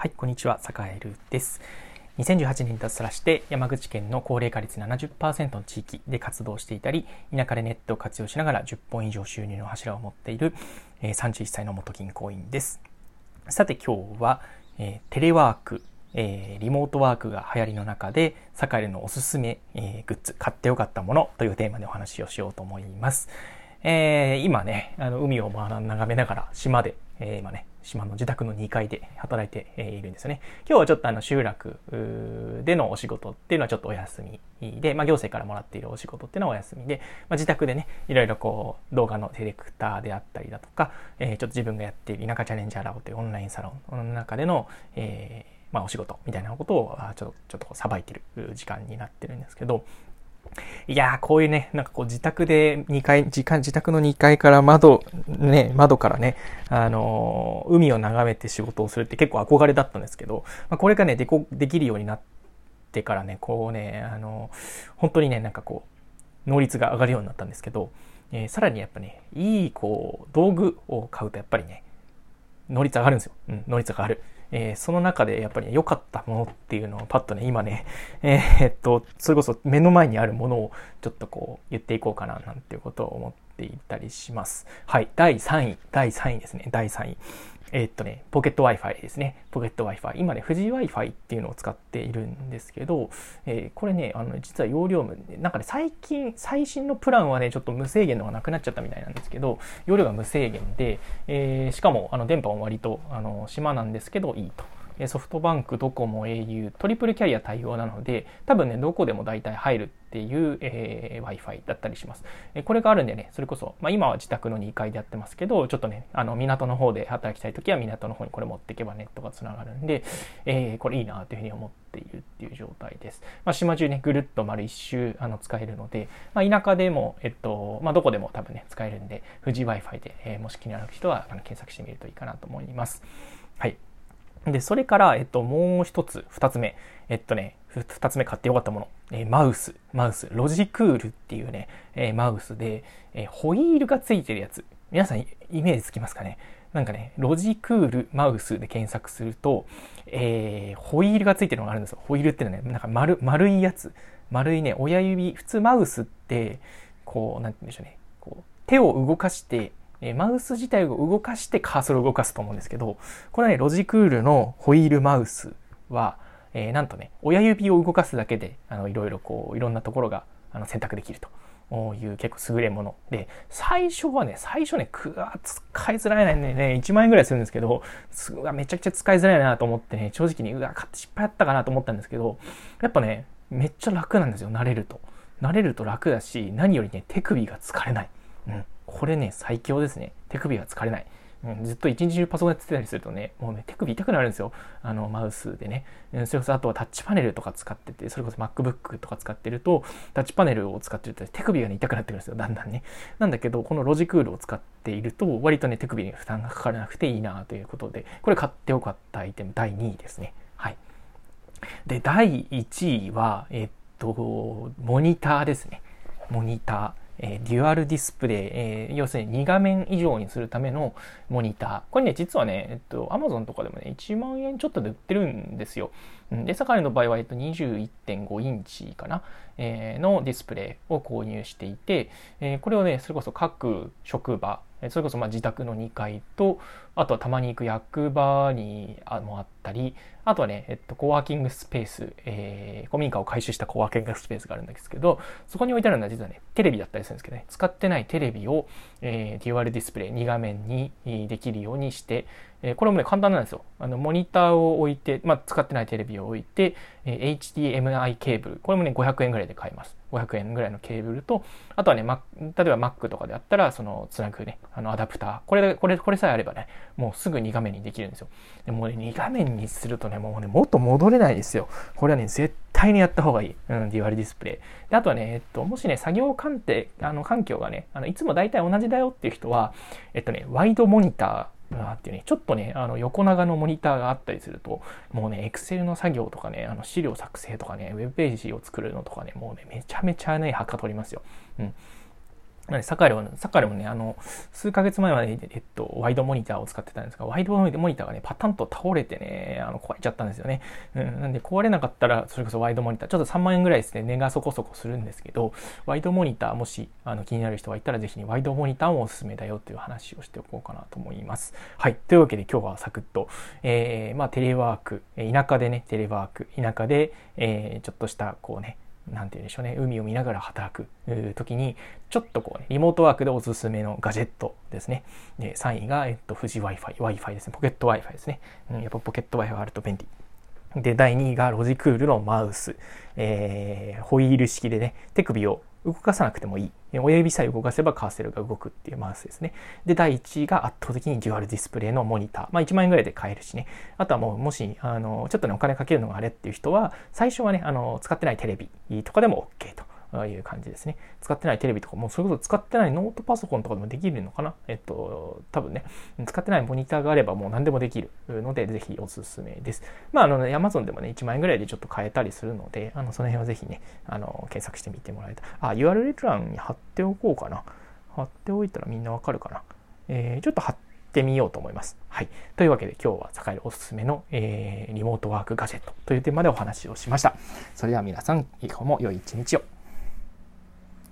はい、こんにちは、坂井ルです。2018年に脱サラして山口県の高齢化率70%の地域で活動していたり、田舎でネットを活用しながら10本以上収入の柱を持っているえ31歳の元銀行員です。さて今日は、えー、テレワーク、えー、リモートワークが流行りの中で、坂井のおすすめ、え、グッズ、買ってよかったものというテーマでお話をしようと思います。えー、今ね、あの海を眺めながら島で、えー、今ね、島の自宅の2階で働いているんですよね。今日はちょっとあの集落でのお仕事っていうのはちょっとお休みで、まあ、行政からもらっているお仕事っていうのはお休みで、まあ、自宅でね、いろいろこう動画のディレクターであったりだとか、えー、ちょっと自分がやっている田舎チャレンジャーラボというオンラインサロンの中での、えーまあ、お仕事みたいなことをちょっとさばいている時間になってるんですけど、いやー、こういうね、なんかこう自宅で2階、自自宅の2階から窓、ね、窓からね、あのー、海を眺めて仕事をするって結構憧れだったんですけど、まあ、これがね、でこ、できるようになってからね、こうね、あのー、本当にね、なんかこう、能率が上がるようになったんですけど、えー、さらにやっぱね、いいこう、道具を買うとやっぱりね、能率上がるんですよ。うん、能率上がる。えー、その中でやっぱり良かったものっていうのをパッとね、今ね、えー、っと、それこそ目の前にあるものをちょっとこう言っていこうかななんていうことを思っていたりします。はい、第3位、第3位ですね、第3位。えー、っとね、ポケット Wi-Fi ですね。ポケット Wi-Fi。今ね、富士 Wi-Fi っていうのを使っているんですけど、えー、これね、あの、実は容量も、なんかね、最近、最新のプランはね、ちょっと無制限のがなくなっちゃったみたいなんですけど、容量が無制限で、えー、しかも、あの、電波も割と、あの、島なんですけど、いいと。ソフトバンク、ドコモ、au、トリプルキャリア対応なので、多分ね、どこでも大体入るっていう、えー、Wi-Fi だったりします。えこれがあるんでね、それこそ、まあ、今は自宅の2階でやってますけど、ちょっとね、あの、港の方で働きたいときは港の方にこれ持っていけばネットが繋がるんで、えー、これいいなというふうに思っているっていう状態です。まあ、島中ね、ぐるっと丸一周、あの、使えるので、まあ、田舎でも、えっと、まあ、どこでも多分ね、使えるんで、富士 Wi-Fi で、えー、もし気になる人は、あの、検索してみるといいかなと思います。はい。で、それから、えっと、もう一つ、二つ目。えっとね、二つ目買ってよかったもの。えー、マウス。マウス。ロジクールっていうね、えー、マウスで、えー、ホイールがついてるやつ。皆さんイメージつきますかね？なんかね、ロジクールマウスで検索すると、え、ホイールがついてるのがあるんですよ。ホイールっていうのはね、なんか丸、丸いやつ。丸いね、親指、普通マウスって、こう、なんて言うんでしょうね。こう、手を動かして、えマウス自体を動かしてカーソルを動かすと思うんですけど、これはね、ロジクールのホイールマウスは、えー、なんとね、親指を動かすだけで、あの、いろいろこう、いろんなところが、あの、選択できると。いう結構優れもので、最初はね、最初ね、くわ使いづらいね、ね、1万円ぐらいするんですけど、すわめちゃくちゃ使いづらいなと思ってね、正直に、うわ、買って失敗やったかなと思ったんですけど、やっぱね、めっちゃ楽なんですよ、慣れると。慣れると楽だし、何よりね、手首が疲れない。うん。これね、最強ですね。手首が疲れない。うん、ずっと一日中パソコンやってたりするとね、もうね、手首痛くなるんですよ。あの、マウスでね。それこそ、あとはタッチパネルとか使ってて、それこそ MacBook とか使ってると、タッチパネルを使ってると手首がね、痛くなってくるんですよ。だんだんね。なんだけど、このロジクールを使っていると、割とね、手首に負担がかからなくていいなということで、これ買ってよかったアイテム第2位ですね。はい。で、第1位は、えっと、モニターですね。モニター。えー、デュアルディスプレイ、えー、要するに2画面以上にするためのモニター。これね、実はね、えっと、アマゾンとかでもね、1万円ちょっとで売ってるんですよ。で、坂井の場合は、えっと、21.5インチかな、えー、のディスプレイを購入していて、えー、これをね、それこそ各職場、それこそまあ自宅の2階と、あとはたまに行く役場にあもあったり、あとはね、えっと、コワーキングスペース、えー、古民家を改修したコワーキングスペースがあるんですけど、そこに置いてあるのは実はね、テレビだったりするんですけどね、使ってないテレビを、えー、デュアルディスプレイ2画面にできるようにして、えー、これもね、簡単なんですよ。あの、モニターを置いて、まあ、使ってないテレビを置いて、えー、HDMI ケーブル、これもね、500円ぐらいで買えます。500円ぐらいのケーブルと、あとはね、ま、例えば Mac とかであったら、その、つなぐね、あの、アダプター。これ、これ、これさえあればね、もうすぐ2画面にできるんですよ。でもね、2画面にするとね、もうね、もっと戻れないですよ。これはね、絶対にやった方がいい。うん、デュアルディスプレイ。で、あとはね、えっと、もしね、作業関係、あの、環境がね、あの、いつも大体同じだよっていう人は、えっとね、ワイドモニター、なっていうね、ちょっとね、あの横長のモニターがあったりすると、もうね、Excel の作業とかね、あの資料作成とかね、ウェブページを作るのとかね、もうね、めちゃめちゃね、はかどりますよ。うん。サカレは、サカレもね、あの、数ヶ月前まで、えっと、ワイドモニターを使ってたんですが、ワイドモニターがね、パタンと倒れてね、あの、壊れちゃったんですよね。うん、なんで、壊れなかったら、それこそワイドモニター、ちょっと3万円ぐらいですね、値がそこそこするんですけど、ワイドモニター、もし、あの、気になる人がいたら、ぜひ、ね、ワイドモニターもおすすめだよという話をしておこうかなと思います。はい。というわけで、今日はサクッと、えー、まあ、テレワーク、田舎でね、テレワーク、田舎で、えー、ちょっとした、こうね、なんて言うんでしょうね、海を見ながら働く時に、ちょっとこうね、リモートワークでおすすめのガジェットですね。で、3位が、えっと、富士 Wi-Fi、Wi-Fi ですね。ポケット Wi-Fi ですね。うん、やっぱポケット Wi-Fi あると便利。で、第2位がロジクールのマウス。えー、ホイール式でね、手首を動かさなくてもいい。親指さえ動かせばカーセルが動くっていうマウスですね。で、第1位が圧倒的にデュアルディスプレイのモニター。まあ1万円ぐらいで買えるしね。あとはもう、もし、あの、ちょっとね、お金かけるのがあれっていう人は、最初はね、あの、使ってないテレビとかでも OK と。ああいう感じですね。使ってないテレビとかもう、それこそ使ってないノートパソコンとかでもできるのかな？えっと、多分ね、使ってないモニターがあればもう何でもできるので、ぜひおすすめです。まあ、あの、ね、Amazon でもね、1万円ぐらいでちょっと買えたりするので、あの、その辺はぜひね、あの、検索してみてもらえた。あ、URL 欄に貼っておこうかな。貼っておいたらみんなわかるかな。えー、ちょっと貼ってみようと思います。はい。というわけで今日は坂井おすすめの、えー、リモートワークガジェットというテーマでお話をしました。それでは皆さん、今日も良い一日を。